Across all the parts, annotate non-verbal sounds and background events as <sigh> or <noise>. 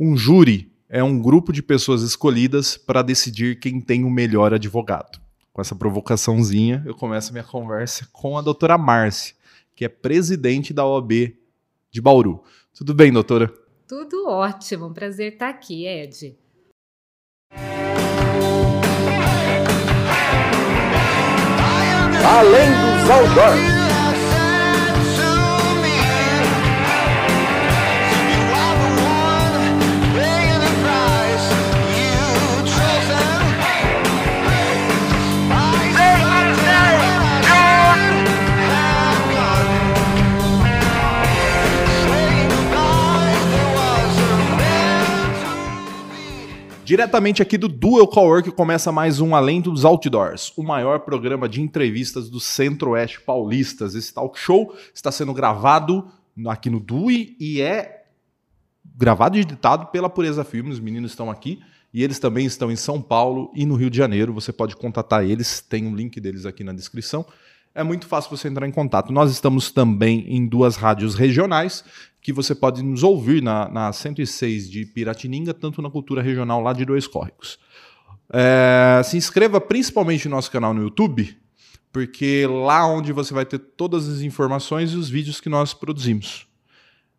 Um júri é um grupo de pessoas escolhidas para decidir quem tem o melhor advogado. Com essa provocaçãozinha, eu começo a minha conversa com a doutora Márcia, que é presidente da OAB de Bauru. Tudo bem, doutora? Tudo ótimo, prazer estar aqui, Ed. Além dos outdoors. Diretamente aqui do Dual Cowork começa mais um Além dos Outdoors, o maior programa de entrevistas do Centro-Oeste Paulistas. Esse talk show está sendo gravado aqui no DUI e é gravado e editado pela Pureza Filmes. Os meninos estão aqui e eles também estão em São Paulo e no Rio de Janeiro. Você pode contatar eles, tem um link deles aqui na descrição é muito fácil você entrar em contato. Nós estamos também em duas rádios regionais, que você pode nos ouvir na, na 106 de Piratininga, tanto na cultura regional lá de Dois Córregos. É, se inscreva principalmente no nosso canal no YouTube, porque lá onde você vai ter todas as informações e os vídeos que nós produzimos.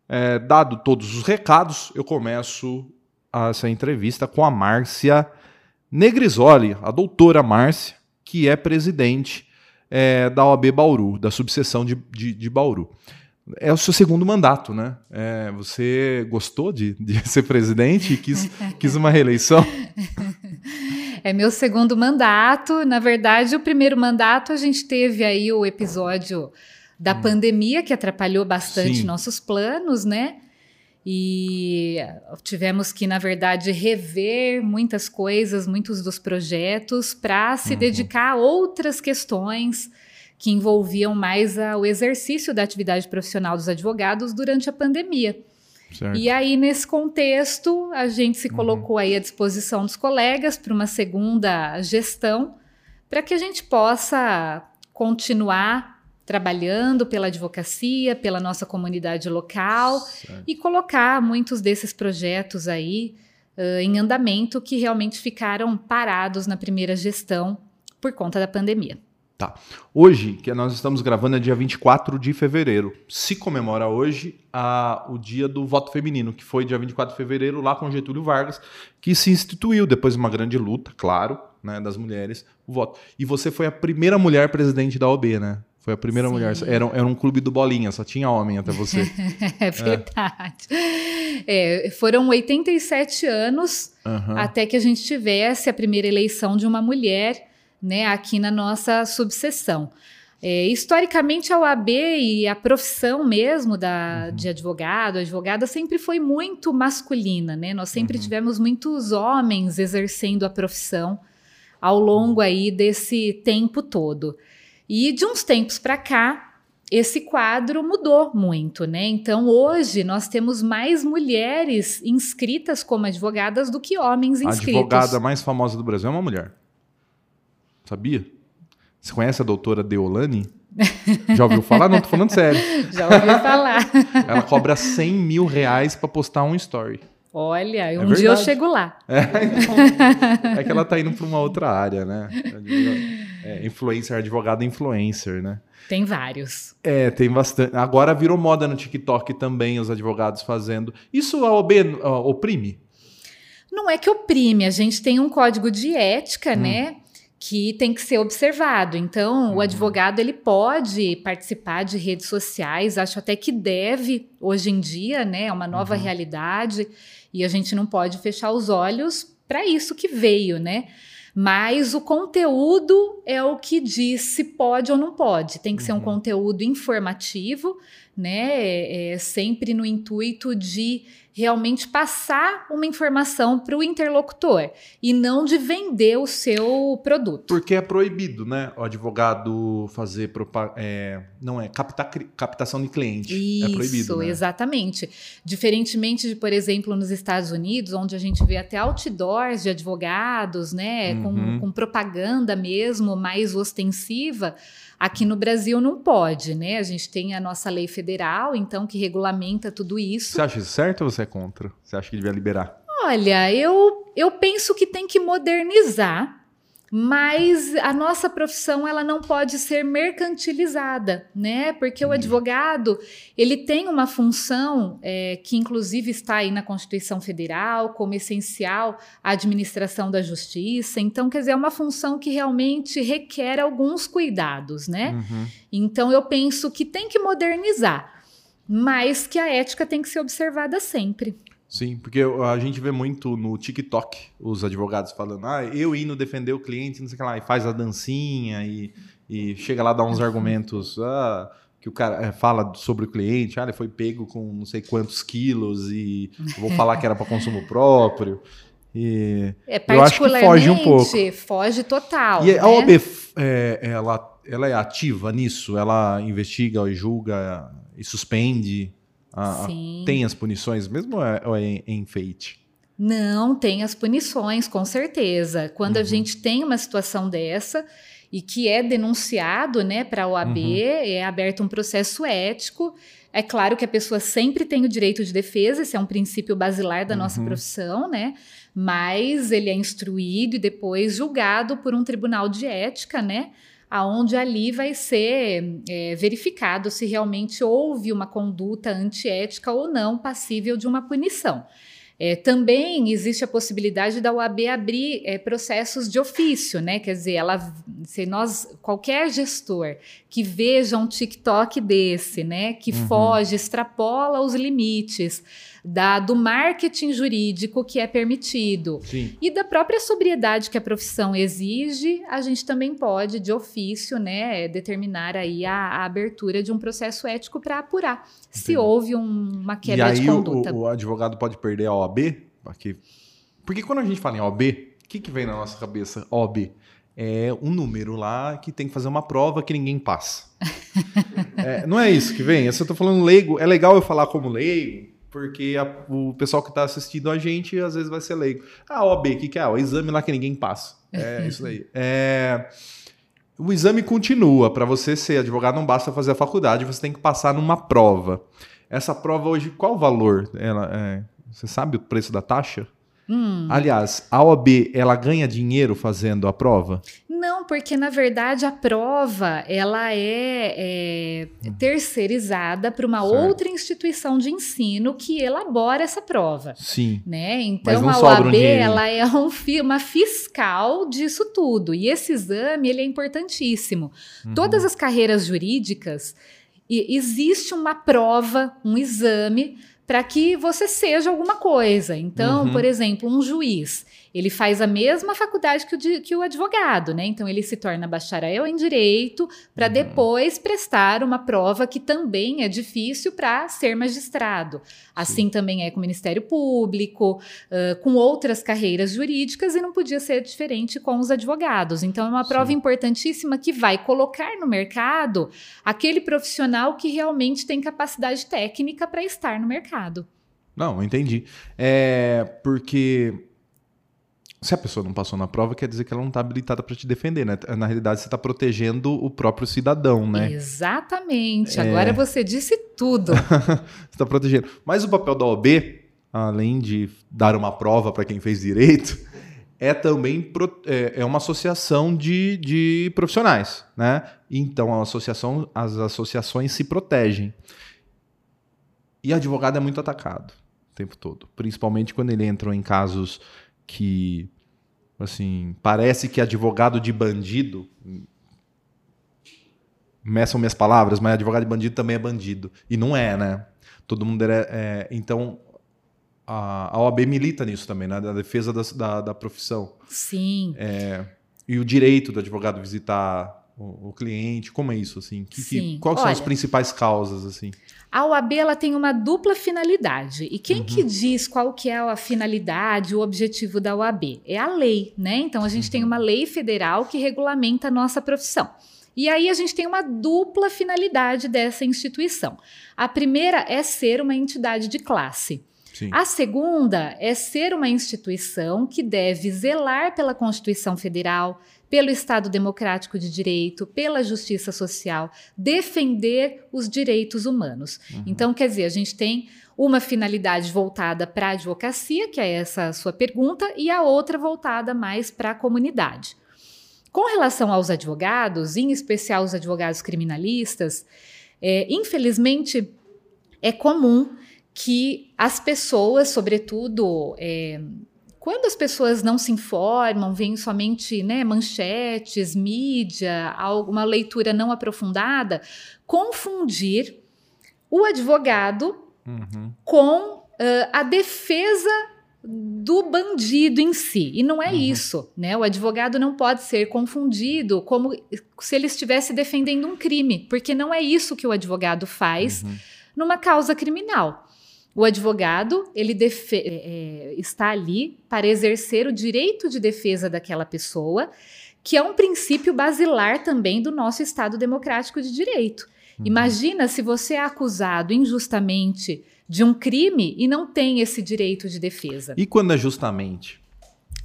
É, dado todos os recados, eu começo essa entrevista com a Márcia Negrisoli, a doutora Márcia, que é presidente é, da OAB Bauru, da subseção de, de, de, Bauru. É o seu segundo mandato, né? É, você gostou de, de <laughs> ser presidente e quis, quis uma reeleição? <laughs> É meu segundo mandato. Na verdade, o primeiro mandato a gente teve aí o episódio da hum. pandemia que atrapalhou bastante Sim. nossos planos, né? e tivemos que, na verdade, rever muitas coisas, muitos dos projetos, para se uhum. dedicar a outras questões que envolviam mais a, o exercício da atividade profissional dos advogados durante a pandemia. Certo. E aí, nesse contexto, a gente se uhum. colocou aí à disposição dos colegas para uma segunda gestão, para que a gente possa continuar trabalhando pela advocacia, pela nossa comunidade local certo. e colocar muitos desses projetos aí uh, em andamento que realmente ficaram parados na primeira gestão por conta da pandemia. Tá. Hoje, que nós estamos gravando, é dia 24 de fevereiro. Se comemora hoje a, o dia do voto feminino, que foi dia 24 de fevereiro, lá com Getúlio Vargas, que se instituiu depois de uma grande luta, claro, né, das mulheres, o voto. E você foi a primeira mulher presidente da OB, né? Foi a primeira Sim. mulher. Era, era um clube do Bolinha, só tinha homem até você. <laughs> é verdade. É. É, foram 87 anos uhum. até que a gente tivesse a primeira eleição de uma mulher né, aqui na nossa subseção. É, historicamente, a OAB e a profissão mesmo da, uhum. de advogado, advogada, sempre foi muito masculina, né? Nós sempre uhum. tivemos muitos homens exercendo a profissão ao longo aí desse tempo todo. E de uns tempos para cá, esse quadro mudou muito, né? Então hoje nós temos mais mulheres inscritas como advogadas do que homens inscritos. A advogada mais famosa do Brasil é uma mulher. Sabia? Você conhece a doutora Deolane? <laughs> Já ouviu falar? Não, tô falando sério. <laughs> Já ouviu falar. <laughs> Ela cobra 100 mil reais para postar um story. Olha, um é dia eu chego lá. É, então, é que ela tá indo para uma outra área, né? É, influencer, advogado influencer, né? Tem vários. É, tem bastante. Agora virou moda no TikTok também, os advogados fazendo. Isso a OB oprime? Não é que oprime, a gente tem um código de ética, hum. né? Que tem que ser observado. Então, uhum. o advogado ele pode participar de redes sociais, acho até que deve hoje em dia, né? É uma nova uhum. realidade e a gente não pode fechar os olhos para isso que veio, né? Mas o conteúdo é o que diz se pode ou não pode. Tem que uhum. ser um uhum. conteúdo informativo, né? É, é, sempre no intuito de realmente passar uma informação para o interlocutor e não de vender o seu produto. Porque é proibido, né? O advogado fazer é, não é captar, captação de cliente. Isso, é proibido. Né? exatamente. Diferentemente de, por exemplo, nos Estados Unidos, onde a gente vê até outdoors de advogados, né? Uhum. Com, com propaganda mesmo mais ostensiva. Aqui no Brasil não pode, né? A gente tem a nossa lei federal, então, que regulamenta tudo isso. Você acha isso certo ou você é contra? Você acha que devia liberar? Olha, eu, eu penso que tem que modernizar mas a nossa profissão ela não pode ser mercantilizada, né? Porque o uhum. advogado ele tem uma função é, que inclusive está aí na Constituição Federal como essencial à administração da justiça. Então, quer dizer, é uma função que realmente requer alguns cuidados, né? Uhum. Então, eu penso que tem que modernizar, mas que a ética tem que ser observada sempre. Sim, porque a gente vê muito no TikTok os advogados falando, ah, eu indo defender o cliente, não sei o que lá, e faz a dancinha e, e chega lá dar uns argumentos, <laughs> ah, que o cara é, fala sobre o cliente, ah, ele foi pego com não sei quantos quilos e vou falar que era para consumo próprio. E é, eu acho que foge um pouco. Foge total. E né? a OAB, é, ela, ela é ativa nisso? Ela investiga e julga e suspende? A, tem as punições mesmo ou é, ou é enfeite? Não, tem as punições, com certeza. Quando uhum. a gente tem uma situação dessa e que é denunciado né, para a OAB, uhum. é aberto um processo ético. É claro que a pessoa sempre tem o direito de defesa, esse é um princípio basilar da uhum. nossa profissão, né? Mas ele é instruído e depois julgado por um tribunal de ética, né? Aonde ali vai ser é, verificado se realmente houve uma conduta antiética ou não passível de uma punição. É, também existe a possibilidade da UAB abrir é, processos de ofício, né? Quer dizer, ela, se nós, qualquer gestor que veja um TikTok desse, né, que uhum. foge, extrapola os limites da, do marketing jurídico que é permitido Sim. e da própria sobriedade que a profissão exige, a gente também pode, de ofício, né, determinar aí a, a abertura de um processo ético para apurar Entendi. se houve um, uma quebra e aí de conduta. O, o advogado pode perder a OAB? Porque, porque quando a gente fala em OAB, o que, que vem na nossa cabeça? OAB é um número lá que tem que fazer uma prova que ninguém passa. <laughs> é, não é isso que vem? Eu estou falando leigo. É legal eu falar como leigo, porque a, o pessoal que está assistindo a gente às vezes vai ser leigo. Ah, OAB, o que, que é? O exame lá que ninguém passa. É <laughs> isso aí. É, o exame continua. Para você ser advogado, não basta fazer a faculdade, você tem que passar numa prova. Essa prova hoje, qual o valor? Ela, é, você sabe o preço da taxa? Hum. Aliás, a OAB, ela ganha dinheiro fazendo a prova? Não, porque na verdade a prova ela é, é terceirizada para uma certo. outra instituição de ensino que elabora essa prova. Sim. Né? Então a OAB um ela é um, uma fiscal disso tudo e esse exame ele é importantíssimo. Uhum. Todas as carreiras jurídicas existe uma prova, um exame para que você seja alguma coisa. Então, uhum. por exemplo, um juiz, ele faz a mesma faculdade que o, que o advogado, né? Então ele se torna bacharel em direito para uhum. depois prestar uma prova que também é difícil para ser magistrado. Assim Sim. também é com o Ministério Público, uh, com outras carreiras jurídicas e não podia ser diferente com os advogados. Então é uma prova Sim. importantíssima que vai colocar no mercado aquele profissional que realmente tem capacidade técnica para estar no mercado. Não, entendi. É porque se a pessoa não passou na prova, quer dizer que ela não está habilitada para te defender, né? Na realidade, você está protegendo o próprio cidadão, né? Exatamente. É... Agora você disse tudo. <laughs> você está protegendo. Mas o papel da OAB, além de dar uma prova para quem fez direito, é também pro... é, uma associação de, de profissionais, né? Então, a associação, as associações se protegem. E advogado é muito atacado o tempo todo, principalmente quando ele entra em casos que assim, parece que advogado de bandido meçam minhas palavras, mas advogado de bandido também é bandido. E não é, né? Todo mundo é. é então, a, a OAB milita nisso também, né? Da defesa da, da, da profissão. Sim. É, e o direito do advogado visitar o, o cliente, como é isso, assim? Que, Sim. Que, quais Olha, são as principais causas, assim? A OAB ela tem uma dupla finalidade. E quem uhum. que diz qual que é a finalidade, o objetivo da OAB? É a lei, né? Então a gente uhum. tem uma lei federal que regulamenta a nossa profissão. E aí a gente tem uma dupla finalidade dessa instituição. A primeira é ser uma entidade de classe. Sim. A segunda é ser uma instituição que deve zelar pela Constituição Federal, pelo Estado Democrático de Direito, pela justiça social, defender os direitos humanos. Uhum. Então, quer dizer, a gente tem uma finalidade voltada para a advocacia, que é essa sua pergunta, e a outra voltada mais para a comunidade. Com relação aos advogados, em especial os advogados criminalistas, é, infelizmente é comum que as pessoas, sobretudo é, quando as pessoas não se informam, veem somente né, manchetes, mídia, alguma leitura não aprofundada, confundir o advogado uhum. com uh, a defesa do bandido em si. E não é uhum. isso, né? O advogado não pode ser confundido como se ele estivesse defendendo um crime, porque não é isso que o advogado faz uhum. numa causa criminal. O advogado ele é, é, está ali para exercer o direito de defesa daquela pessoa, que é um princípio basilar também do nosso Estado democrático de direito. Uhum. Imagina se você é acusado injustamente de um crime e não tem esse direito de defesa. E quando é justamente?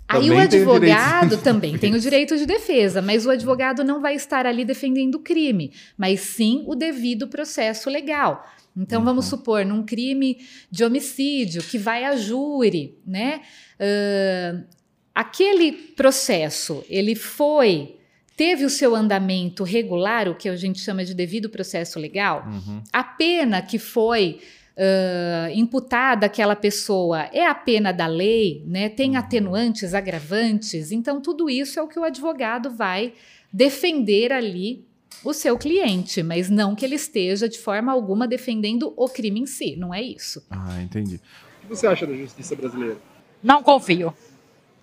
Aí o advogado também tem o direito de defesa, mas o advogado não vai estar ali defendendo o crime, mas sim o devido processo legal. Então, uhum. vamos supor, num crime de homicídio que vai a júri, né? Uh, aquele processo, ele foi, teve o seu andamento regular, o que a gente chama de devido processo legal, uhum. a pena que foi uh, imputada àquela pessoa é a pena da lei, né? Tem uhum. atenuantes, agravantes, então tudo isso é o que o advogado vai defender ali o seu cliente, mas não que ele esteja de forma alguma defendendo o crime em si, não é isso. Ah, entendi. O que você acha da justiça brasileira? Não confio.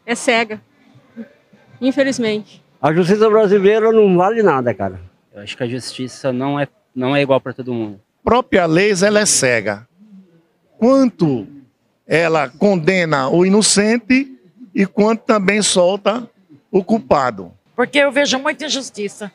É cega. Infelizmente. A justiça brasileira não vale nada, cara. Eu acho que a justiça não é, não é igual para todo mundo. A própria lei, ela é cega. Quanto ela condena o inocente e quanto também solta o culpado. Porque eu vejo muita injustiça.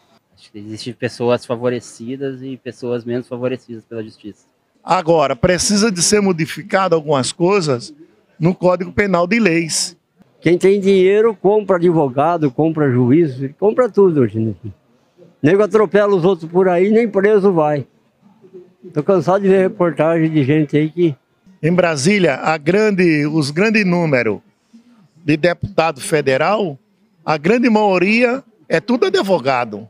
Existem pessoas favorecidas e pessoas menos favorecidas pela justiça. Agora, precisa de ser modificado algumas coisas no Código Penal de Leis. Quem tem dinheiro compra advogado, compra juiz, compra tudo hoje. Né? Nego atropela os outros por aí, nem preso vai. Tô cansado de ver reportagem de gente aí que. Em Brasília, a grande, os grande número de deputado federal, a grande maioria é tudo advogado.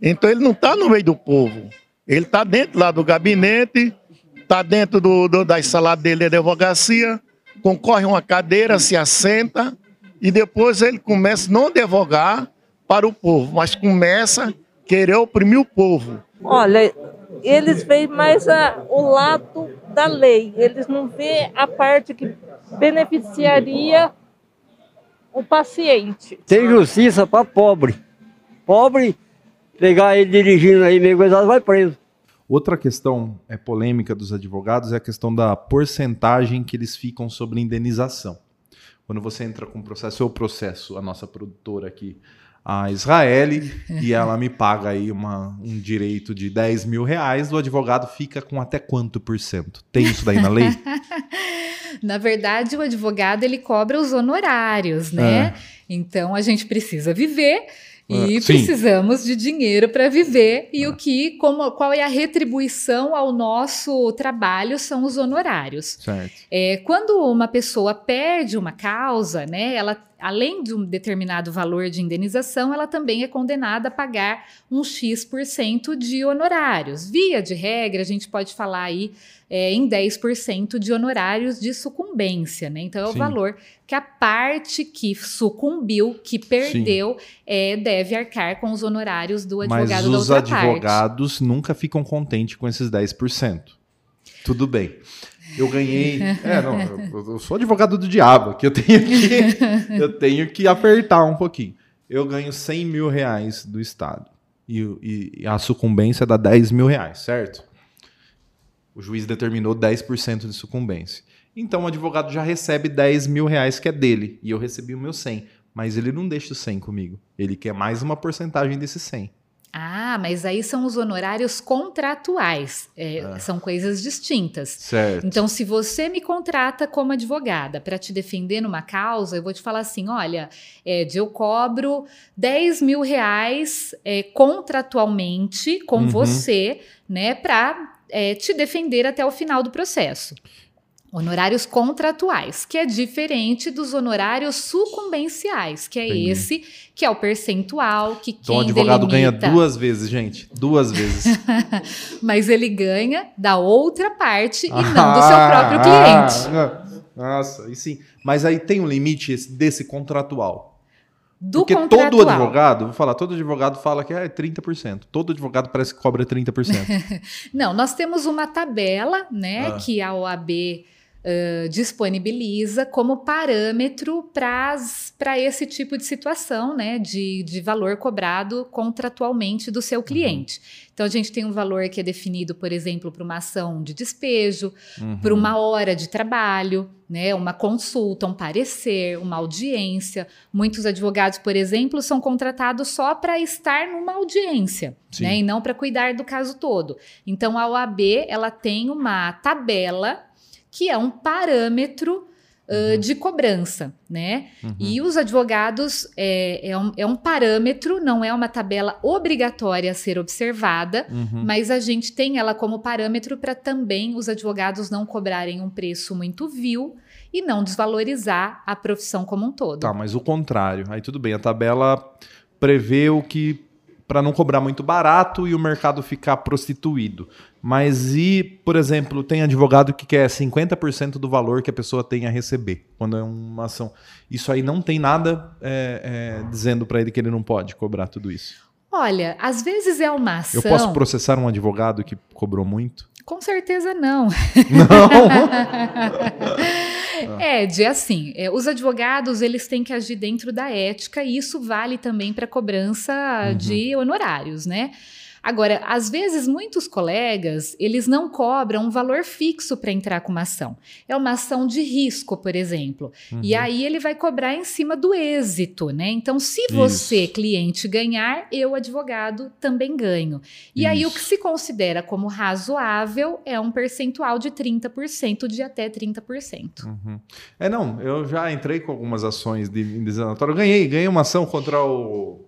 Então ele não está no meio do povo. Ele está dentro lá do gabinete, está dentro do, do, da sala dele de advocacia, concorre uma cadeira, se assenta e depois ele começa a não advogar para o povo, mas começa a querer oprimir o povo. Olha, eles veem mais a, o lado da lei, eles não vê a parte que beneficiaria o paciente. Tem justiça para pobre. Pobre pegar ele dirigindo aí meio coisado, vai preso. Outra questão é polêmica dos advogados é a questão da porcentagem que eles ficam sobre indenização. Quando você entra com o processo, eu processo a nossa produtora aqui, a Israel, e <laughs> ela me paga aí uma, um direito de 10 mil reais, o advogado fica com até quanto por cento? Tem isso daí na lei? <laughs> na verdade, o advogado ele cobra os honorários, né? É. Então a gente precisa viver e ah, precisamos de dinheiro para viver e o que, como, qual é a retribuição ao nosso trabalho são os honorários. É, quando uma pessoa perde uma causa, né, ela além de um determinado valor de indenização, ela também é condenada a pagar um X% de honorários. Via de regra, a gente pode falar aí é, em 10% de honorários de sucumbência, né? Então é o Sim. valor que a parte que sucumbiu, que perdeu, é, deve arcar com os honorários do advogado Mas parte. os advogados nunca ficam contentes com esses 10%. Tudo bem. Eu ganhei. <laughs> É, não, eu, eu, sou advogado do diabo, que eu tenho que, <laughs> eu tenho que apertar um pouquinho. Eu ganho 100 mil reais do Estado. E, e, e a sucumbência dá 10 mil reais, certo? O juiz determinou 10% de sucumbência. Então o advogado já recebe 10 mil reais que é dele. E eu recebi o meu 100. Mas ele não deixa o 100 comigo. Ele quer mais uma porcentagem desse 100. Ah, mas aí são os honorários contratuais, é, Ah. são coisas distintas. Certo. Então, se você me contrata como advogada para te defender numa causa, eu vou te falar assim: olha, Ed, eu cobro 10 mil reais é, contratualmente com Uhum. você, né, para te defender até o final do processo. Honorários contratuais, que é diferente dos honorários sucumbenciais, que é Entendi. esse que é o percentual que Então o quem advogado ganha delimita- duas vezes, gente. Duas vezes. <laughs> mas ele ganha da outra parte e não do seu próprio cliente. Ah, Nossa, aí sim. Mas aí tem um limite esse- desse contratual. Do Porque contratual. todo advogado, vou falar, todo advogado fala que é 30%. Todo advogado parece que cobra 30%. <laughs> Não, nós temos uma tabela, né, Ah. que a OAB disponibiliza como parâmetro para esse tipo de situação, né, de, de valor cobrado contratualmente do seu cliente. Então, a gente tem um valor que é definido, por exemplo, para uma ação de despejo, Uhum. por uma hora de trabalho, né, uma consulta, um parecer, uma audiência. Muitos advogados, por exemplo, são contratados só para estar numa audiência, né, e não para cuidar do caso todo. Então a OAB ela tem uma tabela que é um parâmetro uh, de cobrança, né? Uhum. E os advogados é, é, um, é um parâmetro, não é uma tabela obrigatória a ser observada, Uhum. mas a gente tem ela como parâmetro para também os advogados não cobrarem um preço muito vil e não desvalorizar a profissão como um todo. Tá, mas o contrário. Aí tudo bem, a tabela prevê o que para não cobrar muito barato e o mercado ficar prostituído. Mas e, por exemplo, tem advogado que quer 50% do valor que a pessoa tem a receber quando é uma ação. Isso aí não tem nada é, é, dizendo para ele que ele não pode cobrar tudo isso. Olha, às vezes é uma ação. Eu posso processar um advogado que cobrou muito? Com certeza não. Não. <laughs> É, de assim, é, os advogados eles têm que agir dentro da ética e isso vale também para cobrança Uhum. de honorários, né? Agora, às vezes muitos colegas eles não cobram um valor fixo para entrar com uma ação. É uma ação de risco, por exemplo. E Uhum. aí ele vai cobrar em cima do êxito, né? Então, se você, Isso. cliente, ganhar, eu, advogado, também ganho. E aí o que Isso. se considera como razoável é um percentual de 30% de até 30%. Uhum. É, não, eu já entrei com algumas ações de indenizatório. Ganhei, ganhei uma ação contra o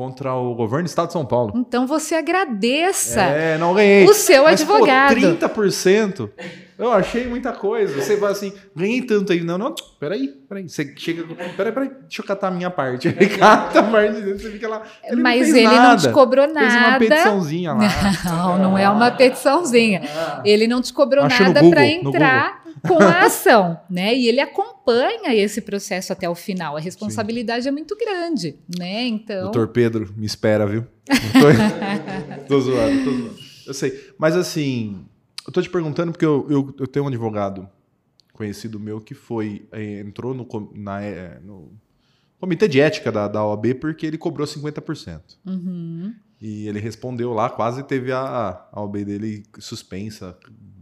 contra o governo do estado de São Paulo. Então você agradeça É, não ganhei. o seu Mas, pô, advogado. 30%. Eu achei muita coisa. Você vai assim, ganhei tanto aí. Não, não, peraí, peraí. Você chega. Peraí, peraí, deixa eu catar a minha parte. Ele <laughs> <laughs> cata a parte dele, você fica lá. Ele não Mas fez ele não nada. te cobrou Fez uma nada. petiçãozinha lá. <laughs> Não, não é uma petiçãozinha. Ele não te cobrou Acha no nada para entrar com a ação, né? E ele acompanha esse processo até o final. A responsabilidade é muito grande, né? Então, Doutor Pedro, me espera, viu? Tô, <laughs> tô zoando, tô zoando. Eu sei. Mas assim, eu tô te perguntando porque eu, eu, eu tenho um advogado conhecido meu que foi, eh, entrou no, na, eh, no comitê de ética da, da OAB porque ele cobrou 50%. uhum. E ele respondeu lá, quase teve a, a OAB dele suspensa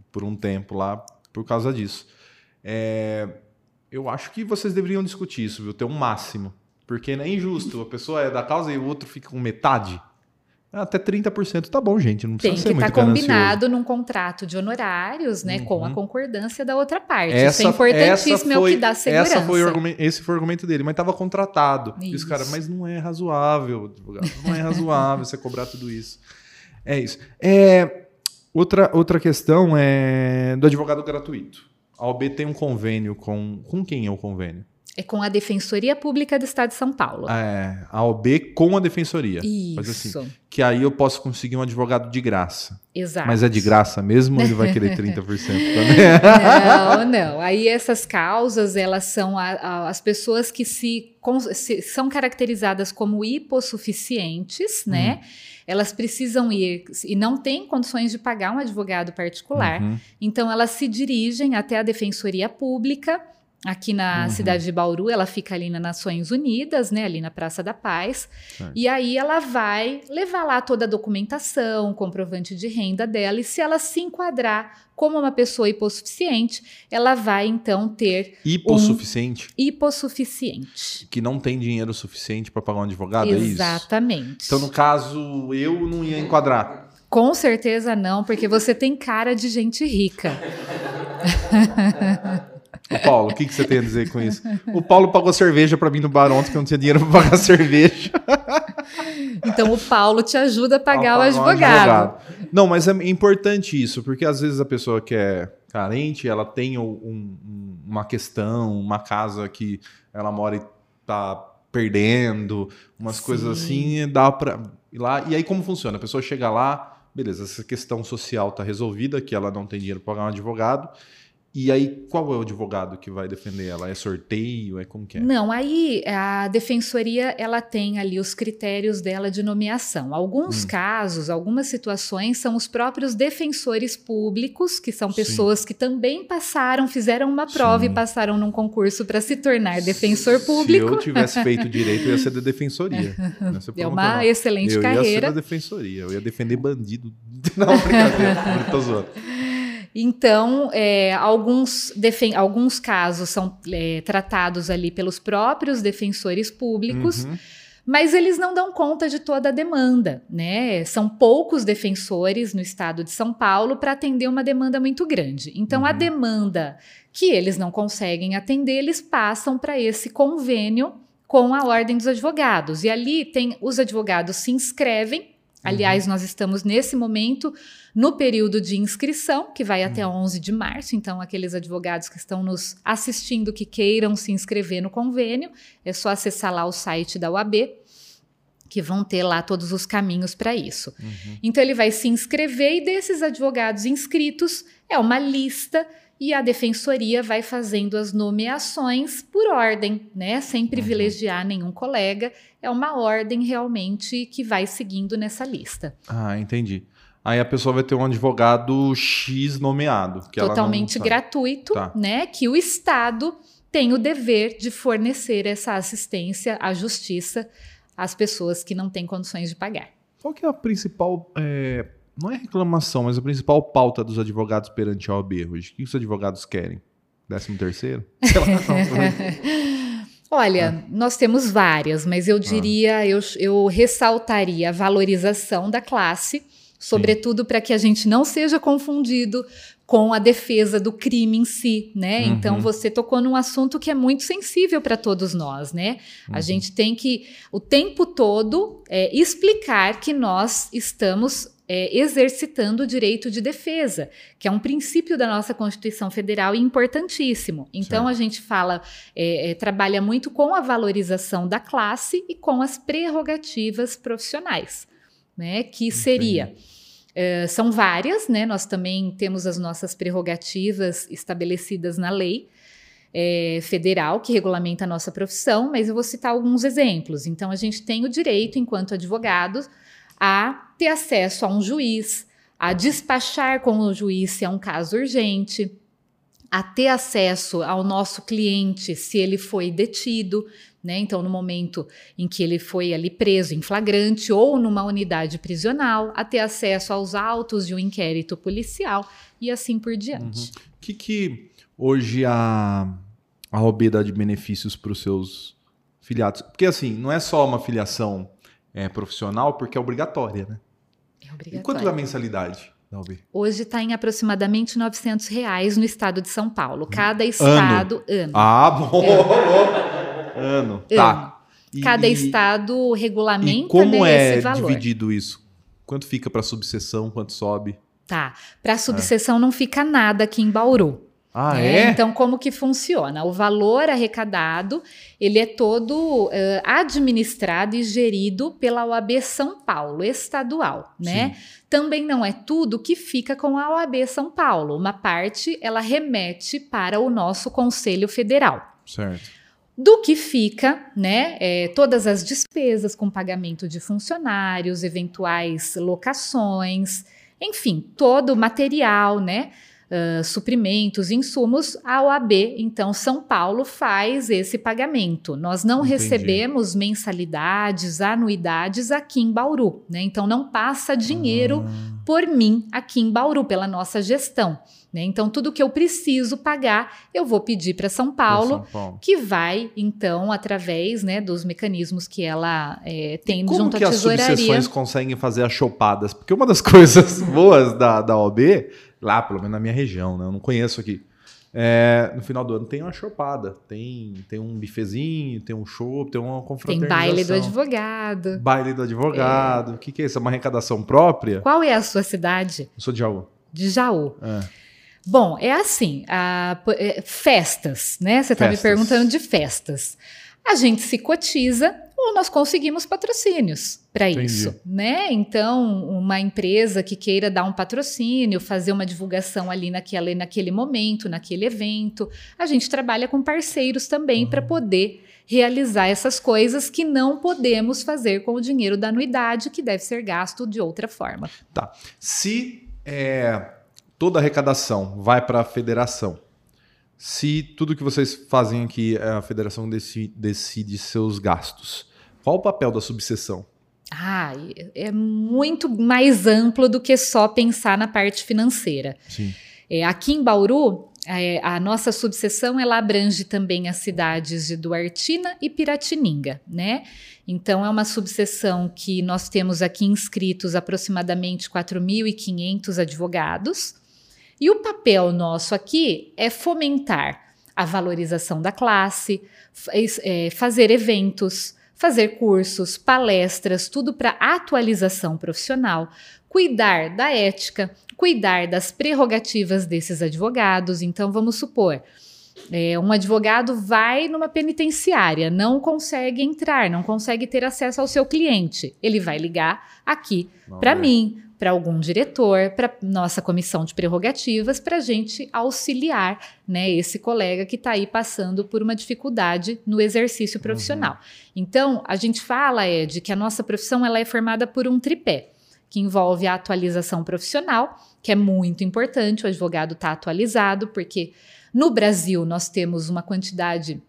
por um tempo lá por causa disso. É, eu acho que vocês deveriam discutir isso, viu? Ter um máximo. Porque é injusto. A pessoa é da causa e o outro fica com metade. Até 30% tá bom, gente. Não tem precisa que ser estar muito ganancioso. combinado num contrato de honorários, né? Com a Uhum. concordância da outra parte. Essa, Isso é importantíssimo, essa é o foi, que dá segurança. Essa foi o argumento, esse foi o argumento dele, mas estava contratado. E os Isso. caras, mas não é razoável, advogado, não é razoável você cobrar tudo isso. É isso. É, outra, outra questão é do advogado gratuito. A OB tem um convênio com. Com quem é o convênio? É com a Defensoria Pública do Estado de São Paulo. É, a OB com a defensoria. Faz Isso, assim, que aí eu posso conseguir um advogado de graça. exato. Mas é de graça mesmo ou ele vai querer <laughs> 30% <laughs> também? Não, não. Aí essas causas, elas são a- a- as pessoas que se, se- são caracterizadas como hipossuficientes, né? Elas precisam ir e não têm condições de pagar um advogado particular. Uhum. Então elas se dirigem até a Defensoria Pública aqui na Uhum. cidade de Bauru, ela fica ali nas Nações Unidas, né, ali na Praça da Paz. Certo. E aí ela vai levar lá toda a documentação, comprovante de renda dela, e se ela se enquadrar como uma pessoa hipossuficiente, ela vai então ter Hipossuficiente, hipossuficiente. que não tem dinheiro suficiente para pagar um advogado, é isso? Exatamente. Então, no caso, eu não ia enquadrar. Com certeza não, porque você tem cara de gente rica. <laughs> Ô, Paulo, o que, que você tem a dizer com isso? O Paulo pagou cerveja para mim no bar ontem, que eu não tinha dinheiro para pagar cerveja. Então o Paulo te ajuda a pagar o um advogado. Não, mas é importante isso, porque às vezes a pessoa que é carente, ela tem um- um- uma questão, uma casa que ela mora e tá perdendo, umas Sim. coisas assim, dá pra ir lá. E aí como funciona? A pessoa chega lá, beleza, essa questão social tá resolvida, que ela não tem dinheiro para pagar um advogado. E aí, qual é o advogado que vai defender ela? É sorteio? É como que é? Não, aí a defensoria ela tem ali os critérios dela de nomeação. Alguns Hum. casos, algumas situações são os próprios defensores públicos, que são Sim. pessoas que também passaram, fizeram uma prova Sim. e passaram num concurso para se tornar defensor Se público. eu tivesse feito <laughs> direito, eu ia ser da defensoria. É uma promotor, não. excelente eu ia ser carreira. da defensoria, eu ia defender bandido. <laughs> Não, brincadeira, tô zoando. Então, é, alguns, alguns casos são é, tratados ali pelos próprios defensores públicos, Uhum. mas eles não dão conta de toda a demanda, né? São poucos defensores no estado de São Paulo para atender uma demanda muito grande. Então, a Uhum. demanda que eles não conseguem atender, eles passam para esse convênio com a Ordem dos Advogados. E ali tem os advogados se inscrevem. Aliás, nós estamos nesse momento no período de inscrição, que vai até 11 de março. Então, aqueles advogados que estão nos assistindo que queiram se inscrever no convênio, é só acessar lá o site da UAB, que vão ter lá todos os caminhos para isso. Uhum. Então, ele vai se inscrever e desses advogados inscritos é uma lista e a defensoria vai fazendo as nomeações por ordem, né? Sem privilegiar nenhum colega. É uma ordem realmente que vai seguindo nessa lista. Ah, entendi. Aí a pessoa vai ter um advogado X nomeado. Totalmente gratuito, Tá. né? Que o Estado tem o dever de fornecer essa assistência à justiça às pessoas que não têm condições de pagar. Qual que é a principal. é, Não é reclamação, mas a principal pauta dos advogados perante a OAB hoje? O que os advogados querem? Décimo terceiro? <laughs> Sei lá. Olha, nós temos várias, mas eu diria, eu, eu ressaltaria a valorização da classe, sobretudo para que a gente não seja confundido com a defesa do crime em si, né? Uhum. Então você tocou num assunto que é muito sensível para todos nós, né? A Uhum. gente tem que o tempo todo é, explicar que nós estamos é, exercitando o direito de defesa, que é um princípio da nossa Constituição Federal e importantíssimo. Então Certo. a gente fala, é, é, trabalha muito com a valorização da classe e com as prerrogativas profissionais, né? Que seria é, são várias, né? Nós também temos as nossas prerrogativas estabelecidas na lei é, federal que regulamenta a nossa profissão, mas eu vou citar alguns exemplos. Então, a gente tem o direito, enquanto advogados, a ter acesso a um juiz, a despachar com o juiz se é um caso urgente, a ter acesso ao nosso cliente se ele foi detido, né? Então, no momento em que ele foi ali preso em flagrante ou numa unidade prisional, a ter acesso aos autos de um inquérito policial e assim por diante. O que, que hoje a, a OAB dá de benefícios para os seus filiados? Porque assim, não é só uma filiação é, profissional, porque é obrigatória, né? É E obrigatório. quanto da mensalidade da OAB? Hoje está em aproximadamente 900 reais no estado de São Paulo. Cada estado, ano. Ah, bom! Ano, tá. E- Cada e- estado regulamenta E como né, é valor. dividido isso? Quanto fica para subseção, quanto sobe? Tá. Para subseção não fica nada aqui em Bauru. Ah, né? é? Então, como que funciona? O valor arrecadado, ele é todo eh, administrado e gerido pela OAB São Paulo, estadual, né? Também não é tudo que fica com a OAB São Paulo. Uma parte, ela remete para o nosso Conselho Federal. Certo. Do que fica, né? é, todas as despesas com pagamento de funcionários, eventuais locações, enfim, todo o material, né? Uh, suprimentos, insumos, a OAB, então São Paulo, faz esse pagamento. Nós não Entendi. recebemos mensalidades, anuidades aqui em Bauru, né? Então não passa dinheiro Ah. por mim aqui em Bauru, pela nossa gestão. Né? Então, tudo que eu preciso pagar, eu vou pedir para São Paulo, São Paulo. que vai, então, através né, dos mecanismos que ela é, tem Como junto que à as tesouraria. subseções conseguem fazer as chopadas? Porque uma das <laughs> coisas boas da, da OB, lá, pelo menos na minha região, né? Eu não conheço aqui. é, no final do ano tem uma chopada. Tem, tem um bifezinho, tem um show, tem uma Tem confraternização. baile do advogado. Baile do advogado. O que, que é isso? É uma arrecadação própria? Qual é a sua cidade? Eu sou de Jaú. De Jaú. É. Bom, é assim, a- é, festas, né? Você está me perguntando de festas. A gente se cotiza ou nós conseguimos patrocínios para isso, né? Então, uma empresa que queira dar um patrocínio, fazer uma divulgação ali naquele, naquele momento, naquele evento, a gente trabalha com parceiros também Uhum. para poder realizar essas coisas que não podemos fazer com o dinheiro da anuidade, que deve ser gasto de outra forma. Se é, toda a arrecadação vai para a federação, se tudo que vocês fazem aqui, a federação deci- decide seus gastos, qual o papel da subseção? Ah, é muito mais amplo do que só pensar na parte financeira. Sim. É, aqui em Bauru, é, a nossa subseção ela abrange também as cidades de Duartina e Piratininga, né? Então é uma subseção que nós temos aqui inscritos aproximadamente 4.500 advogados. E o papel nosso aqui é fomentar a valorização da classe, es- é, fazer eventos, fazer cursos, palestras, tudo para atualização profissional, cuidar da ética, cuidar das prerrogativas desses advogados. Então, vamos supor, é, um advogado vai numa penitenciária, não consegue entrar, não consegue ter acesso ao seu cliente. Ele vai ligar aqui para mim, para algum diretor, para nossa comissão de prerrogativas, para a gente auxiliar né, esse colega que está aí passando por uma dificuldade no exercício profissional. Então, a gente fala, Ed, que a nossa profissão ela é formada por um tripé, que envolve a atualização profissional, que é muito importante, o advogado está atualizado, porque no Brasil nós temos uma quantidade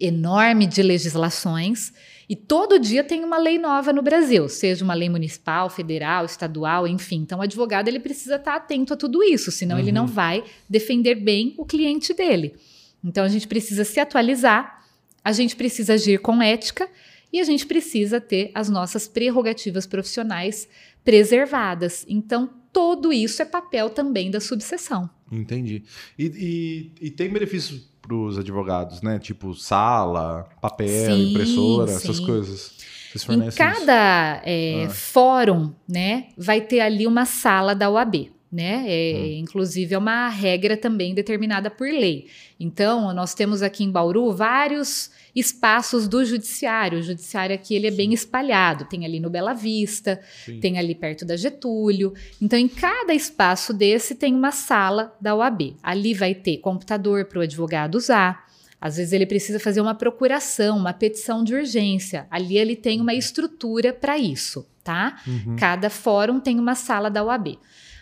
enorme de legislações e todo dia tem uma lei nova no Brasil, seja uma lei municipal, federal, estadual, enfim. Então, o advogado ele precisa estar atento a tudo isso, senão ele não vai defender bem o cliente dele. Então, a gente precisa se atualizar, a gente precisa agir com ética e a gente precisa ter as nossas prerrogativas profissionais preservadas. Então, tudo isso é papel também da subseção. Entendi. E, e- e tem benefícios para os advogados, né? Tipo sala, papel, Sim, impressora, essas sim. coisas. Vocês Em cada é, Ah. fórum, né, vai ter ali uma sala da OAB, né? É, Hum. Inclusive é uma regra também determinada por lei. Então, nós temos aqui em Bauru vários espaços do judiciário. O judiciário aqui ele é bem espalhado. Tem ali no Bela Vista, Sim. tem ali perto da Getúlio. Então, em cada espaço desse tem uma sala da OAB. Ali vai ter computador para o advogado usar. Às vezes ele precisa fazer uma procuração, uma petição de urgência. Ali ele tem uma estrutura para isso, tá? Uhum. Cada fórum tem uma sala da OAB.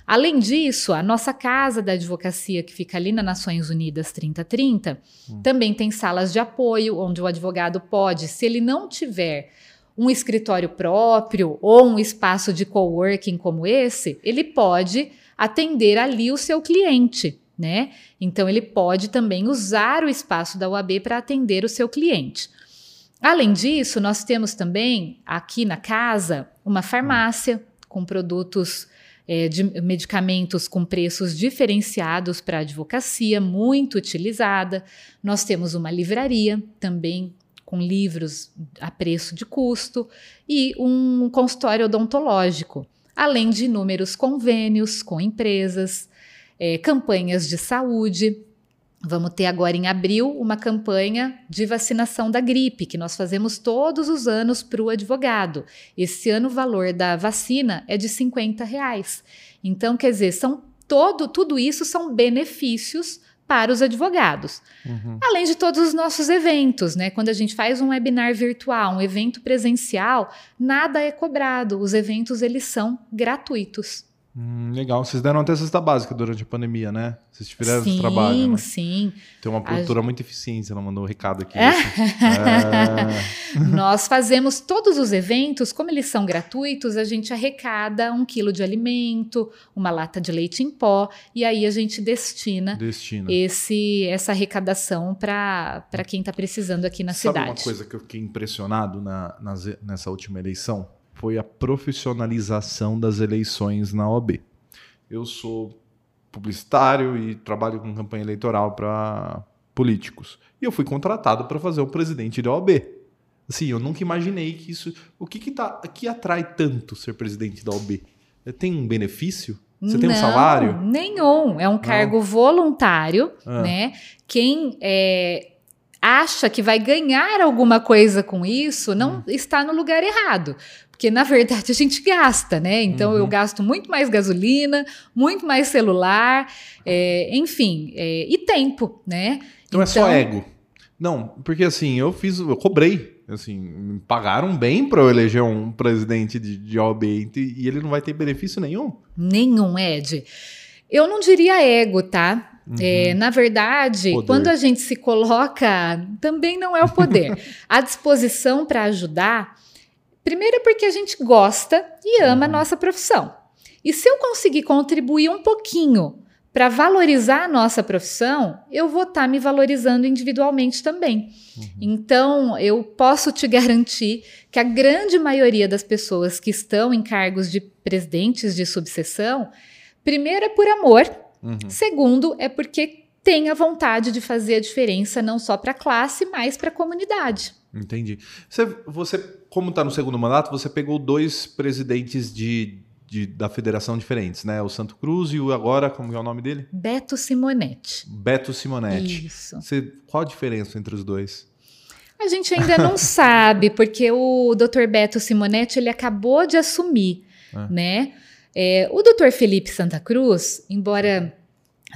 Além disso, a nossa casa da advocacia, que fica ali na Nações Unidas 3030, também tem salas de apoio, onde o advogado pode, se ele não tiver um escritório próprio ou um espaço de coworking como esse, ele pode atender ali o seu cliente, né? Então ele pode também usar o espaço da UAB para atender o seu cliente. Além disso, nós temos também aqui na casa uma farmácia com produtos eh, de medicamentos com preços diferenciados para advocacia, muito utilizada. Nós temos uma livraria também com livros a preço de custo e um consultório odontológico, além de inúmeros convênios com empresas, eh, campanhas de saúde. Vamos ter agora em abril uma campanha de vacinação da gripe, que nós fazemos todos os anos para o advogado. Esse ano o valor da vacina é de 50 reais. Então, quer dizer, são todo, tudo isso são benefícios para os advogados. Uhum. Além de todos os nossos eventos, né? Quando a gente faz um webinar virtual, um evento presencial, nada é cobrado. Os eventos eles são gratuitos. Hum, legal. Vocês deram até cesta básica durante a pandemia, né? Vocês tiveram sim, esse trabalho. Né? sim. Tem uma produtora muito eficiente, ela mandou um recado aqui. É? É. <laughs> Nós fazemos todos os eventos, como eles são gratuitos, a gente arrecada um quilo de alimento, uma lata de leite em pó, e aí a gente destina, Destina. esse, essa arrecadação para quem está precisando aqui na Sabe cidade. uma coisa que eu fiquei impressionado na, nas- nessa última eleição? Foi a profissionalização das eleições na OAB. Eu sou publicitário e trabalho com campanha eleitoral para políticos. E eu fui contratado para fazer o presidente da OAB. Assim, eu nunca imaginei que isso. O que que, tá, que atrai tanto ser presidente da OAB? Tem um benefício? Você tem um Não, salário? Nenhum. É um cargo voluntário, Ah. né? Quem é, acha que vai ganhar alguma coisa com isso não Hum. está no lugar errado. Porque, na verdade, a gente gasta, né? Então, Uhum. eu gasto muito mais gasolina, muito mais celular, é, enfim, é, e tempo, né? Então, é só ego. Não, porque assim, eu fiz, eu cobrei. Assim, me pagaram bem para eu eleger um presidente de, de OAB e ele não vai ter benefício nenhum. Nenhum, Ed. Eu não diria ego, tá? É, na verdade, Uhum. Poder. quando a gente se coloca, também não é o poder. <laughs> a disposição para ajudar, primeiro é porque a gente gosta e ama a Uhum. nossa profissão. E se eu conseguir contribuir um pouquinho para valorizar a nossa profissão, eu vou estar me valorizando individualmente também. Então, eu posso te <laughs> garantir que a grande maioria das pessoas que estão em cargos de presidentes de subseção, primeiro é por amor, Uhum. segundo é porque tem a vontade de fazer a diferença não só para a classe, mas para a comunidade. Entendi. Você, você como está no segundo mandato, você pegou dois presidentes de, de- da federação diferentes, né? O Santo Cruz e o agora, como é o nome dele? Beto Simonetti. Beto Simonetti. Isso. Você, qual a diferença entre os dois? A gente ainda não <laughs> sabe, porque o Dr. Beto Simonetti ele acabou de assumir, Ah. né? É, o Dr. Felipe Santa Cruz, embora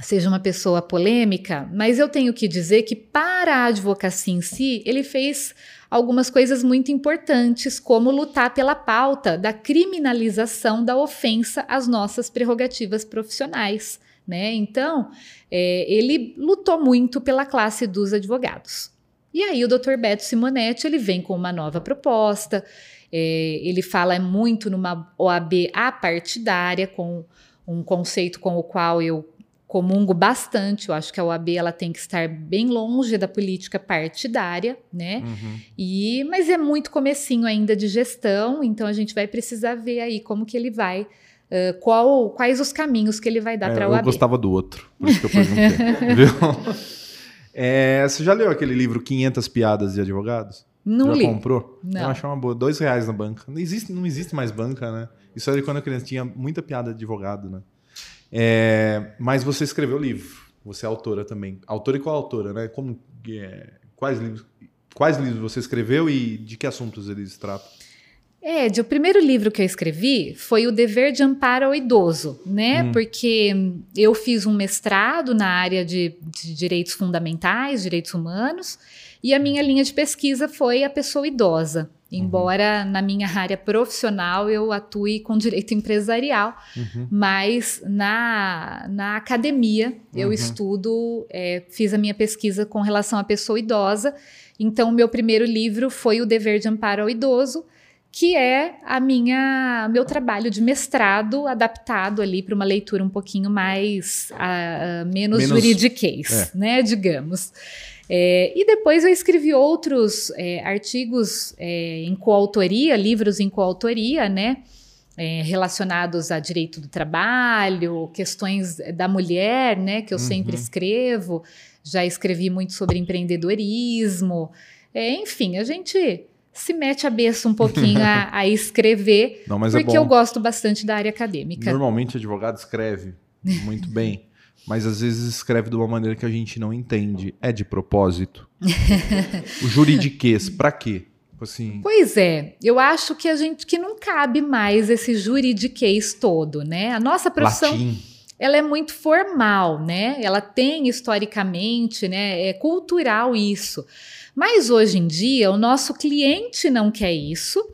seja uma pessoa polêmica, mas eu tenho que dizer que para a advocacia em si, ele fez algumas coisas muito importantes, como lutar pela pauta da criminalização da ofensa às nossas prerrogativas profissionais, né? Então, é, ele lutou muito pela classe dos advogados. E aí o Dr. Beto Simonetti ele vem com uma nova proposta. é, ele fala muito numa OAB apartidária, com um conceito com o qual eu comungo bastante. Eu acho que a OAB ela tem que estar bem longe da política partidária, né? Uhum. E mas é muito comecinho ainda de gestão, então a gente vai precisar ver aí como que ele vai, ãh, qual, quais os caminhos que ele vai dar É, para a eu OAB. gostava do outro, por isso que eu perguntei. <laughs> viu? É, você já leu aquele livro 500 Piadas de Advogados? Não já li. comprou? Não. Eu achei uma boa. Dois reais na banca. Não existe, não existe mais banca, né? Isso era quando eu criança. Tinha muita piada de advogado, né? É, mas você escreveu livro. Você é autora também. Autora e qual autora, né? Como, é, quais, livros, quais livros você escreveu e de que assuntos eles tratam? Ed, o primeiro livro que eu escrevi foi O Dever de Amparo ao Idoso, né? Hum. Porque eu fiz um mestrado na área de, de direitos fundamentais, direitos humanos, e a minha linha de pesquisa foi a pessoa idosa. Embora na minha área profissional eu atue com direito empresarial, Uhum. mas na, na academia eu Uhum. estudo, é, fiz a minha pesquisa com relação à pessoa idosa. Então, o meu primeiro livro foi O Dever de Amparo ao Idoso, que é a minha meu trabalho de mestrado adaptado ali para uma leitura um pouquinho mais ah, ah, menos, Menos- juridiquês, né, digamos. É, e depois eu escrevi outros é, artigos é, em coautoria, livros em coautoria, né, é, relacionados a direito do trabalho, questões da mulher, né, que eu sempre Uhum. escrevo. Já escrevi muito sobre empreendedorismo. É, enfim, a gente se mete a beça um pouquinho a, <laughs> a escrever, Não, é porque bom. eu gosto bastante da área acadêmica. Normalmente advogado escreve muito bem, mas às vezes escreve de uma maneira que a gente não entende. É de propósito. <laughs> o juridiquês, pra quê? Tipo Assim, Pois é, eu acho que a gente que não cabe mais esse juridiquês todo, né? A nossa profissão latim. ela é muito formal, né? Ela tem historicamente, né? É cultural isso. Mas hoje em dia o nosso cliente não quer isso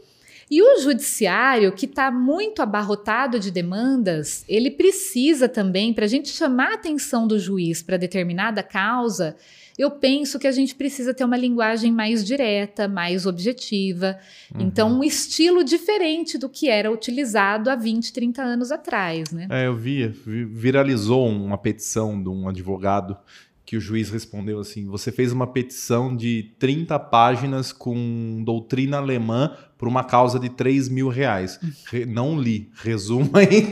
E o judiciário, que está muito abarrotado de demandas, ele precisa também, para a gente chamar a atenção do juiz para determinada causa, eu penso que a gente precisa ter uma linguagem mais direta, mais objetiva. Uhum. Então, um estilo diferente do que era utilizado há 20, 30 anos atrás, né? É, eu vi, viralizou uma petição de um advogado que o juiz respondeu assim: você fez uma petição de 30 páginas com doutrina alemã por uma causa de 3 mil reais. <laughs> Re, não li. Resuma em,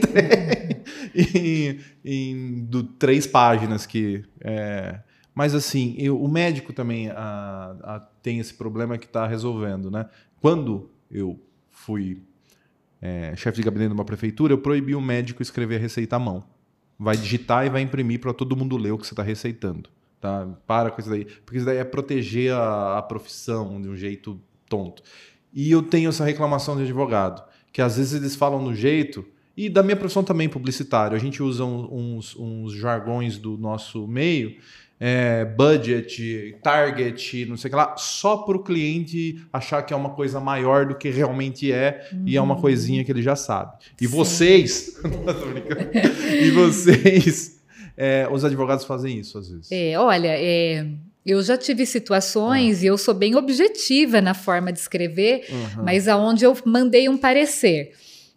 <laughs> em, em do, três páginas que. É, mas assim, eu, o médico também a, a, tem esse problema que está resolvendo, né? Quando eu fui é, chefe de gabinete de uma prefeitura, eu proibi o médico escrever a receita à mão. Vai digitar e vai imprimir para todo mundo ler o que você está receitando. Tá? Para com isso daí. Porque isso daí é proteger a, a profissão de um jeito tonto. E eu tenho essa reclamação de advogado, que às vezes eles falam no jeito, e da minha profissão também publicitário, a gente usa uns, uns jargões do nosso meio é, budget, target, não sei o que lá, só para o cliente achar que é uma coisa maior do que realmente é uhum. e é uma coisinha que ele já sabe. E Sim. vocês, <laughs> e vocês, é, os advogados fazem isso às vezes. É, olha, é, eu já tive situações ah. e eu sou bem objetiva na forma de escrever, uhum. mas aonde eu mandei um parecer.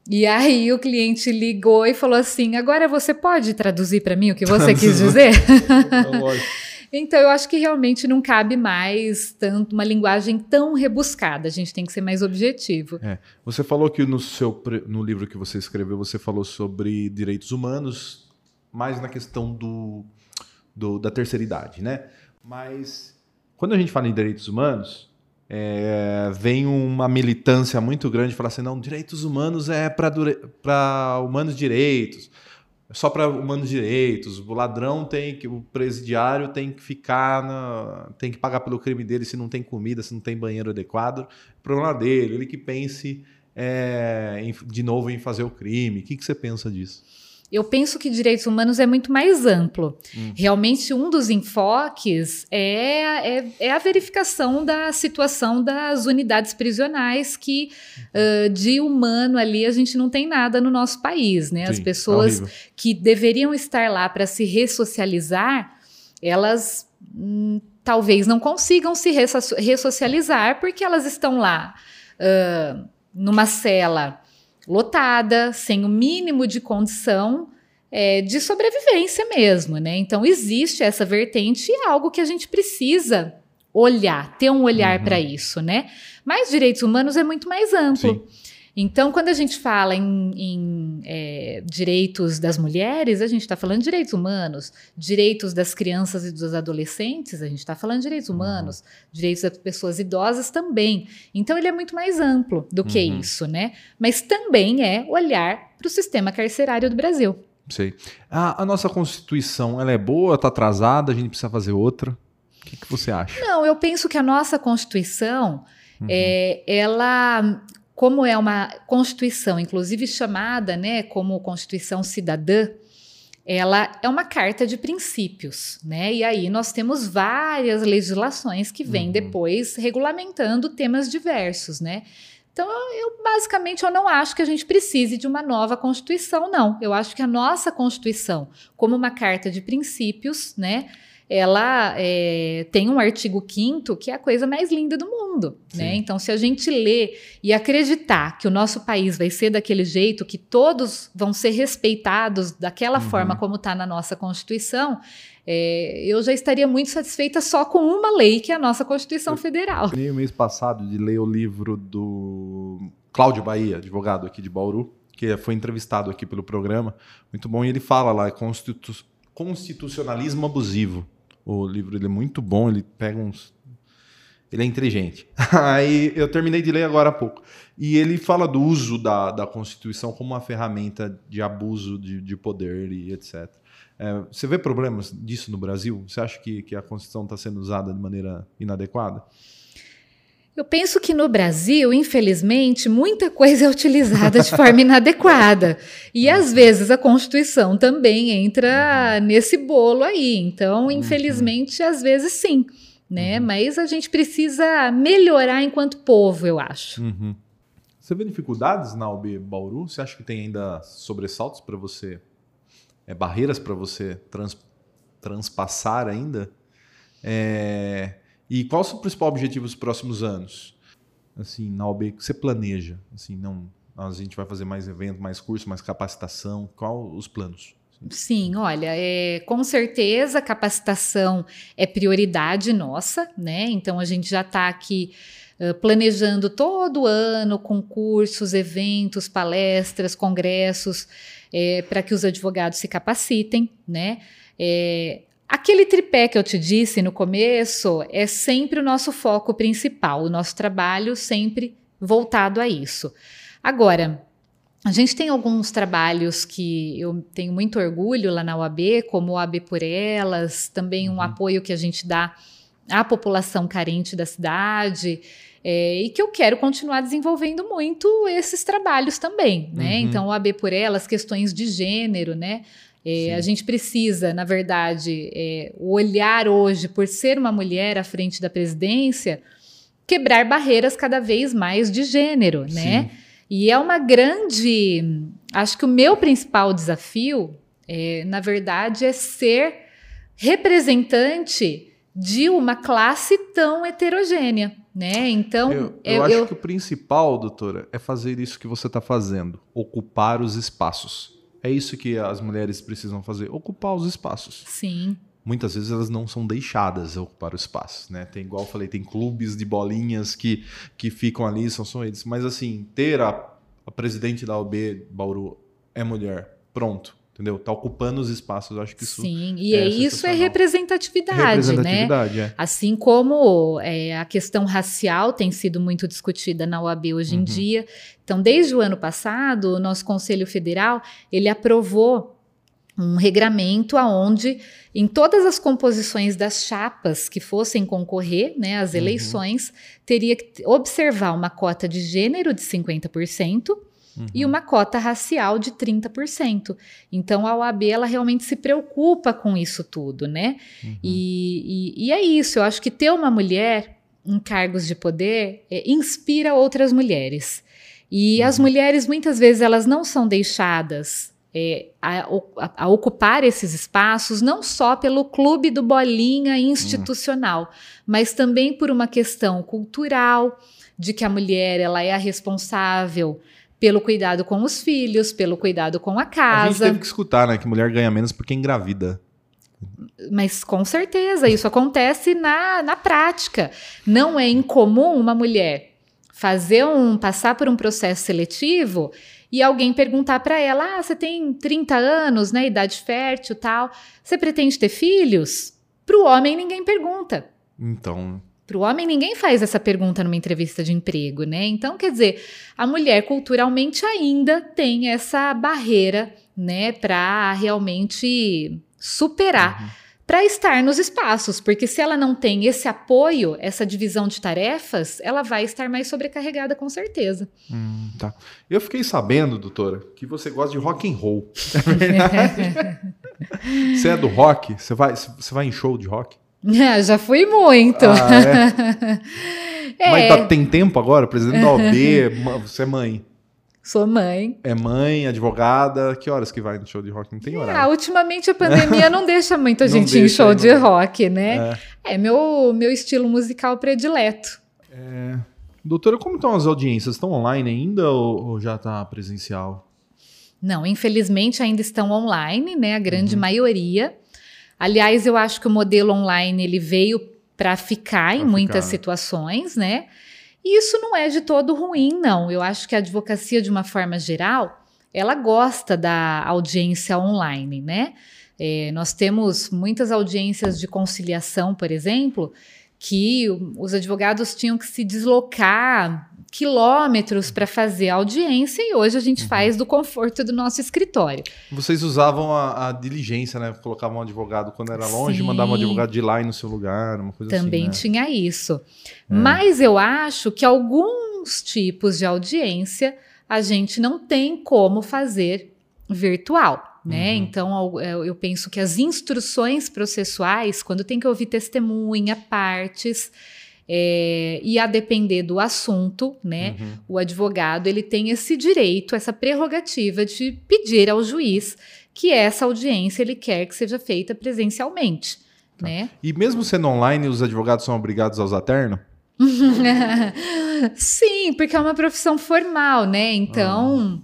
E aí o cliente ligou e falou assim: agora você pode traduzir para mim o que você quis dizer? <laughs> então eu acho que realmente não cabe mais tanto uma linguagem tão rebuscada. A gente tem que ser mais objetivo. É. Você falou que no seu no livro que você escreveu você falou sobre direitos humanos, mais na questão do, do da terceira idade, né? Mas quando a gente fala em direitos humanos é, vem uma militância muito grande falar assim, não, direitos humanos é para humanos direitos, é só para humanos direitos, o ladrão tem que, o presidiário tem que ficar, na, tem que pagar pelo crime dele se não tem comida, se não tem banheiro adequado, problema dele, ele que pense é, em, de novo em fazer o crime, o que, que você pensa disso? Eu penso que direitos humanos é muito mais amplo. Hum. Realmente, um dos enfoques é, é, é, a verificação da situação das unidades prisionais, que uh, de humano ali a gente não tem nada no nosso país. Né? Sim, As pessoas é que deveriam estar lá para se ressocializar, elas hum, talvez não consigam se ressocializar porque elas estão lá uh, numa cela lotada, sem o mínimo de condição é, de sobrevivência mesmo, né? Então existe essa vertente e é algo que a gente precisa olhar, ter um olhar uhum. para isso, né? Mas direitos humanos é muito mais amplo. Sim. Então, quando a gente fala em, em é, direitos das mulheres, a gente está falando de direitos humanos, direitos das crianças e dos adolescentes, a gente está falando de direitos uhum. humanos, direitos das pessoas idosas também. Então, ele é muito mais amplo do que uhum. isso, né? Mas também é olhar para o sistema carcerário do Brasil. Sei. A, a nossa Constituição, ela é boa, está atrasada, a gente precisa fazer outra? O que, que você acha? Não, eu penso que a nossa Constituição, uhum. é, ela como é uma constituição, inclusive chamada, né, como Constituição Cidadã, ela é uma carta de princípios, né? E aí nós temos várias legislações que vêm uhum. depois regulamentando temas diversos, né? Então, eu basicamente eu não acho que a gente precise de uma nova Constituição, não. Eu acho que a nossa Constituição, como uma carta de princípios, né, ela é, tem um artigo 5 que é a coisa mais linda do mundo. Né? Então, se a gente ler e acreditar que o nosso país vai ser daquele jeito, que todos vão ser respeitados daquela uhum. forma como está na nossa Constituição, é, eu já estaria muito satisfeita só com uma lei, que é a nossa Constituição eu Federal. Eu mês passado de ler o livro do Cláudio Bahia, advogado aqui de Bauru, que foi entrevistado aqui pelo programa. Muito bom. E ele fala lá, constitu constitucionalismo abusivo. O livro ele é muito bom, ele pega uns. Ele é inteligente. <laughs> Aí eu terminei de ler agora há pouco. E ele fala do uso da, da Constituição como uma ferramenta de abuso de, de poder e etc. É, você vê problemas disso no Brasil? Você acha que, que a Constituição está sendo usada de maneira inadequada? Eu penso que no Brasil, infelizmente, muita <laughs> coisa é utilizada de forma inadequada. E às vezes a Constituição também entra nesse bolo aí. Então, uhum. infelizmente, às vezes sim. Né? Uhum. Mas a gente precisa melhorar enquanto povo, eu acho. Uhum. Você vê dificuldades na UB Bauru? Você acha que tem ainda sobressaltos para você, é, barreiras para você trans, transpassar ainda? É, e qual é o principal objetivo nos próximos anos? Assim, na que você planeja? Assim, não, a gente vai fazer mais evento, mais curso, mais capacitação. Qual os planos? Sim, olha, é, com certeza capacitação é prioridade nossa, né? Então a gente já está aqui uh, planejando todo ano concursos, eventos, palestras, congressos, é, para que os advogados se capacitem, né? É, aquele tripé que eu te disse no começo é sempre o nosso foco principal, o nosso trabalho sempre voltado a isso. Agora, a gente tem alguns trabalhos que eu tenho muito orgulho lá na UAB, como o AB por Elas, também um uhum. apoio que a gente dá à população carente da cidade. É, e que eu quero continuar desenvolvendo muito esses trabalhos também, né? Uhum. Então, o AB por Elas, questões de gênero, né? É, a gente precisa, na verdade, é, olhar hoje por ser uma mulher à frente da presidência, quebrar barreiras cada vez mais de gênero, né? Sim. E é uma grande. Acho que o meu principal desafio, é, na verdade, é ser representante de uma classe tão heterogênea. Né? Então, eu, eu, eu acho eu... que o principal, doutora, é fazer isso que você está fazendo, ocupar os espaços. É isso que as mulheres precisam fazer, ocupar os espaços. Sim muitas vezes elas não são deixadas ocupar o espaço, né? Tem igual eu falei, tem clubes de bolinhas que, que ficam ali, são só eles. Mas assim, ter a, a presidente da OB Bauru é mulher, pronto. Entendeu? Tá ocupando os espaços, eu acho que isso. Sim, e é isso é representatividade, representatividade né? É. Assim como é, a questão racial tem sido muito discutida na OAB hoje uhum. em dia. Então, desde o ano passado, o nosso Conselho Federal ele aprovou um regramento aonde em todas as composições das chapas que fossem concorrer né, às uhum. eleições, uhum. teria que observar uma cota de gênero de 50% uhum. e uma cota racial de 30%. Então a OAB ela realmente se preocupa com isso tudo, né? Uhum. E, e, e, é isso, eu acho que ter uma mulher em cargos de poder é, inspira outras mulheres. E as uhum. mulheres muitas vezes elas não são deixadas é, a, a, a, ocupar esses espaços, não só pelo clube do bolinha institucional, uhum. mas também por uma questão cultural, de que a mulher ela é a responsável pelo cuidado com os filhos, pelo cuidado com a casa. A gente teve que escutar, né, que mulher ganha menos porque engravida. Mas com certeza, isso acontece na, na prática. Não é incomum uma mulher fazer um passar por um processo seletivo e alguém perguntar para ela: "Ah, você tem 30 anos, né, idade fértil, tal. Você pretende ter filhos?" Para o homem ninguém pergunta. Então, para o homem, ninguém faz essa pergunta numa entrevista de emprego, né? Então, quer dizer, a mulher culturalmente ainda tem essa barreira, né, para realmente superar. Uhum para estar nos espaços, porque se ela não tem esse apoio, essa divisão de tarefas, ela vai estar mais sobrecarregada com certeza. Hum, tá. Eu fiquei sabendo, doutora, que você gosta de rock and roll. <laughs> É verdade? <laughs> você é do rock? Você vai, você vai em show de rock? Ah, <laughs> já fui muito. Ah, é? <laughs> é. Mas tá, tem tempo agora? Presidente da OB, <laughs> você é mãe. Sou mãe. É mãe, advogada. Que horas que vai no show de rock? Não tem é, horário. Ah, ultimamente a pandemia não deixa muita gente em show de rock, né? É, é meu, meu estilo musical predileto. É... Doutora, como estão as audiências? Estão online ainda ou, ou já está presencial? Não, infelizmente ainda estão online, né? A grande uhum. maioria. Aliás, eu acho que o modelo online ele veio para ficar pra em ficar. muitas situações, né? E isso não é de todo ruim, não. Eu acho que a advocacia, de uma forma geral, ela gosta da audiência online, né? É, nós temos muitas audiências de conciliação, por exemplo, que os advogados tinham que se deslocar quilômetros para fazer audiência e hoje a gente uhum. faz do conforto do nosso escritório. Vocês usavam a, a diligência, né? Colocavam um advogado quando era longe, Sim. mandavam um advogado de lá e no seu lugar, uma coisa Também assim. Também né? tinha isso. É. Mas eu acho que alguns tipos de audiência a gente não tem como fazer virtual. Né? Uhum. Então, eu penso que as instruções processuais, quando tem que ouvir testemunha, partes, É, e a depender do assunto, né, Uhum. o advogado ele tem esse direito, essa prerrogativa de pedir ao juiz que essa audiência ele quer que seja feita presencialmente, né? E mesmo sendo online, os advogados são obrigados a usar terno? <laughs> Sim, porque é uma profissão formal, né? Então,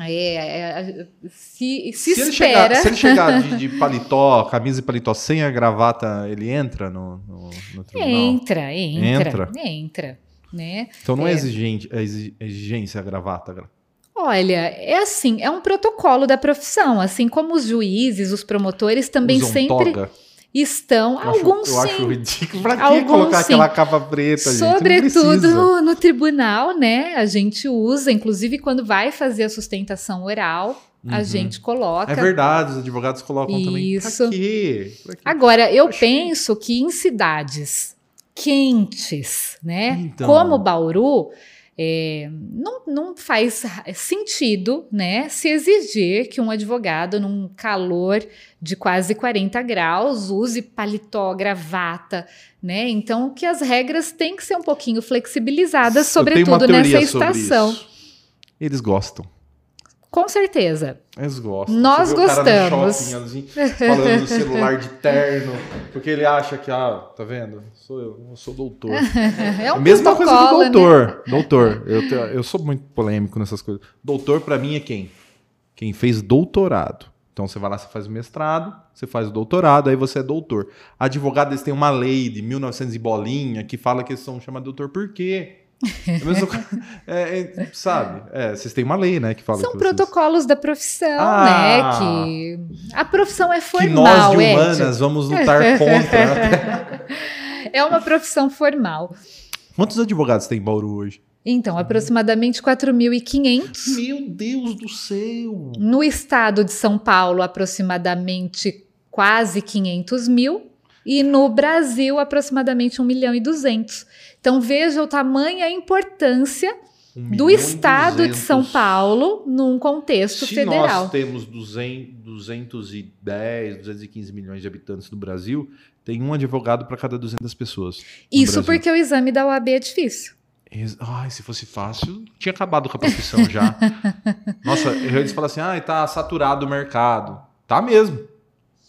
é, é, se, se, ele espera. chegar, se ele chegar de, <laughs> de paletó, camisa e paletó sem a gravata, ele entra no, no, no tribunal? Entra, entra, Entra? entra, né? Então não é, É. exigente, é exi- exigência a gravata. gra- Olha, é assim, é um protocolo da profissão, assim como os juízes, os promotores também Usam sempre toga. Estão, Eu acho- alguns eu sim. acho ridículo. Pra que Alguns colocar sim. aquela capa preta, Sobretudo no, no tribunal, né? A gente usa, inclusive quando vai fazer a sustentação oral, a Uhum. gente coloca. É verdade, os advogados colocam também. Isso. Quê? Pra quê? Agora, eu penso que em cidades quentes, né? Então. Como Bauru, é, não, não faz sentido, né? Se exigir que um advogado, num calor de quase 40 graus, use paletó, gravata, né? Então, que as regras têm que ser um pouquinho flexibilizadas, sobretudo nessa sobre estação. Eles gostam. Com certeza. Eles gostam. Nós Você vê o cara no gostamos. shopping, assim, falando do celular de terno, porque ele acha que, ah, tá vendo? Sou eu, eu sou doutor. <laughs> É um a mesma coisa do protocolo, né? doutor. Doutor, eu, eu sou muito polêmico nessas coisas. Doutor, pra mim, é quem? Quem fez doutorado. Então você vai lá, você faz o mestrado, você faz o doutorado, aí você é doutor. Advogado, eles têm uma lei de 1900 e bolinha que fala que eles são chamados doutor por quê? É <laughs> é, é, sabe? É, vocês têm uma lei, né, que fala São que vocês- protocolos da profissão, Ah. né? Que a profissão é que formal, nós de Ed. humanas vamos lutar <laughs> contra. É uma profissão formal. Quantos advogados tem em Bauru hoje? Então, aproximadamente 4.500. Meu Deus do céu! No estado de São Paulo, aproximadamente quase 500 mil. E no Brasil, aproximadamente 1 milhão e 200. Então, veja o tamanho e a importância Um do estado de 200. São Paulo num contexto Se federal. nós temos 200, 210, 215 milhões de habitantes no Brasil, tem um advogado para cada 200 pessoas. Isso porque o exame da OAB é difícil. Ai, se fosse fácil, tinha acabado com a profissão já. <laughs> Nossa, eles falam assim, ah, tá saturado o mercado. Tá mesmo.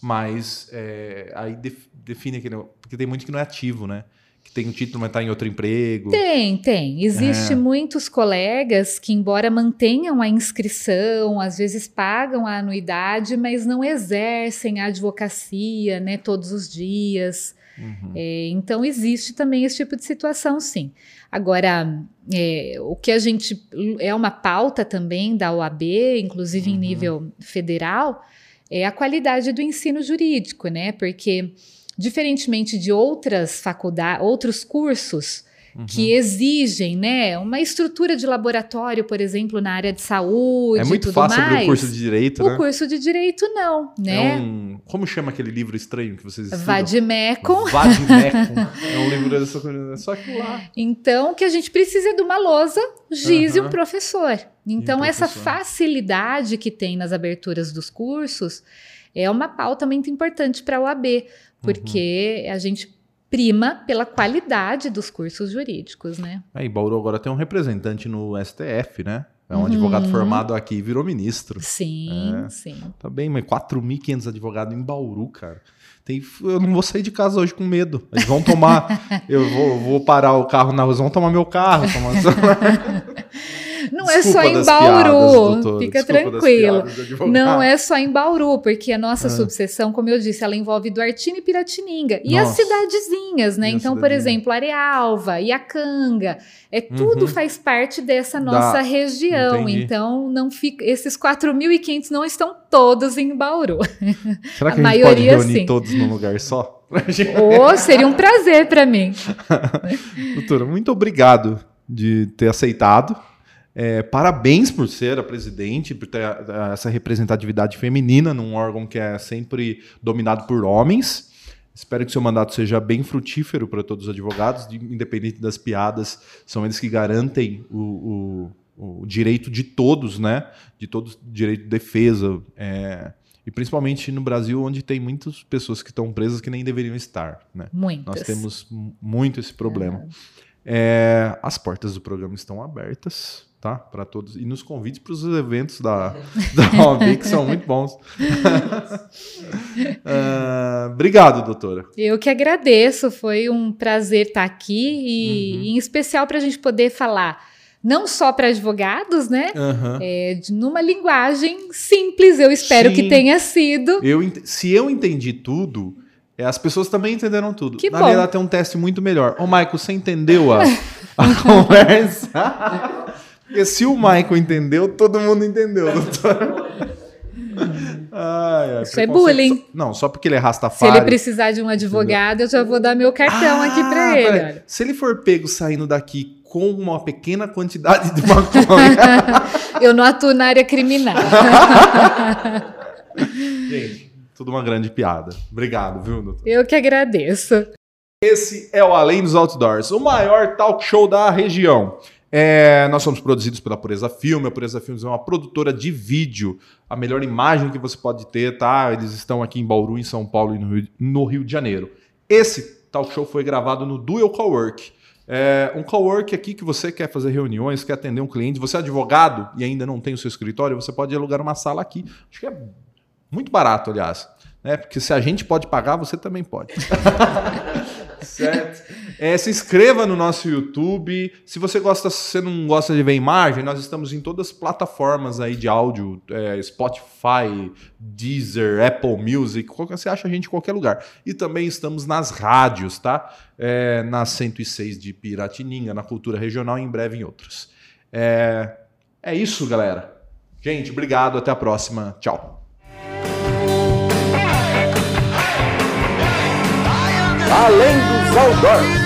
Mas é, aí def- define aquele. Porque tem muito que não é ativo, né? Que tem um título, mas tá em outro emprego. Tem, tem. Existe É. muitos colegas que, embora mantenham a inscrição, às vezes pagam a anuidade, mas não exercem a advocacia, né, todos os dias. Uhum. É, então existe também esse tipo de situação, sim. Agora, é, o que a gente é uma pauta também da OAB, inclusive em Uhum. nível federal, é a qualidade do ensino jurídico, né? Porque diferentemente de outras faculdades, outros cursos Uhum. que exigem, né, uma estrutura de laboratório, por exemplo, na área de saúde, É e muito fácil mais. abrir o curso de direito, O né? curso de direito não, né? É um. Como chama aquele livro estranho que vocês estudam? Vademecum. Vademecum. é um livro dessa coisa. É só aquilo lá. Então, o que a gente precisa é de uma lousa, giz e Aham. um professor. Então, um essa professor. facilidade que tem nas aberturas dos cursos é uma pauta muito importante para a OAB, porque Uhum. a gente prima pela qualidade dos cursos jurídicos, né? Aí, Bauru agora tem um representante no STF, né? É um Uhum. advogado formado aqui e virou ministro. Sim, É. sim. Tá bem, mas 4.500 advogados em Bauru, cara. Tem, eu não vou sair de casa hoje com medo. Eles vão tomar. <laughs> eu vou, vou parar o carro na rua, eles vão tomar meu carro. Tomar... <laughs> Não é só Desculpa em Bauru, piadas, fica desculpa tranquilo. Não é só em Bauru, porque a nossa Ah. subseção, como eu disse, ela envolve Duartina e Piratininga. E as Nossa. cidadezinhas, né? E então, por exemplo, Arealva, Iacanga, é tudo Uhum. faz parte dessa nossa Da- região. entendi. Então, não fica, esses 4.500 não estão todos em Bauru. <laughs> Será que a a, gente pode maioria, reunir sim. todos num lugar só? <laughs> Ô, seria um prazer para mim. <laughs> Doutora, muito obrigado de ter aceitado. É, parabéns por ser a presidente, por ter a- essa representatividade feminina num órgão que é sempre dominado por homens. Espero que seu mandato seja bem frutífero para todos os advogados, de- independente das piadas, são eles que garantem o, o- o direito de todos, né? De todos, direito de defesa. É, E principalmente no Brasil, onde tem muitas pessoas que estão presas que nem deveriam estar. Né? Muitas. Nós temos muito esse problema. É, as portas do programa estão abertas, tá? Para todos. E nos convides para os eventos da, <laughs> da OAB, que são muito bons. uh, <laughs> obrigado, doutora. Eu que agradeço. Foi um prazer estar aqui e, uhum. em especial, para a gente poder falar não só para advogados, né? Uhum. É, numa linguagem simples, eu espero Sim. que tenha sido. Eu, se eu entendi tudo, é, as pessoas também entenderam tudo. Que Na bom. verdade, tem um teste muito melhor. Ô, Michael, você entendeu a, <laughs> a conversa? Porque se o Michael entendeu, todo mundo entendeu, doutor. Ai, ai, Isso é bullying. Só, não, só porque ele é rastafari. Se ele precisar de um advogado, eu já vou dar meu cartão ah, aqui para ele. Se ele for pego saindo daqui com uma pequena quantidade de maconha. <laughs> eu não atuo na área criminal. <laughs> Gente, tudo uma grande piada. Obrigado, viu, doutor? Eu que agradeço. Esse é o Além dos Outdoors, o maior talk show da região. É, nós somos produzidos pela Pureza Filme. A Pureza Filmes é uma produtora de vídeo. A melhor imagem que você pode ter, tá? Eles estão aqui em Bauru, em São Paulo e no Rio, no Rio de Janeiro. Esse talk show foi gravado no Dual Cowork. É um cowork aqui que você quer fazer reuniões, quer atender um cliente, você é advogado e ainda não tem o seu escritório, você pode alugar uma sala aqui. Acho que é muito barato, aliás. Né? Porque se a gente pode pagar, você também pode. <laughs> certo? É, se inscreva no nosso YouTube. Se você gosta, se você não gosta de ver imagem, nós estamos em todas as plataformas aí de áudio, é, Spotify, Deezer, Apple Music, qualquer, você acha a gente em qualquer lugar. E também estamos nas rádios, tá? É, na 106 de Piratininga, na Cultura Regional e em breve em outras. É, é isso, galera. Gente, obrigado. Até a próxima. Tchau. Além dos outdoors.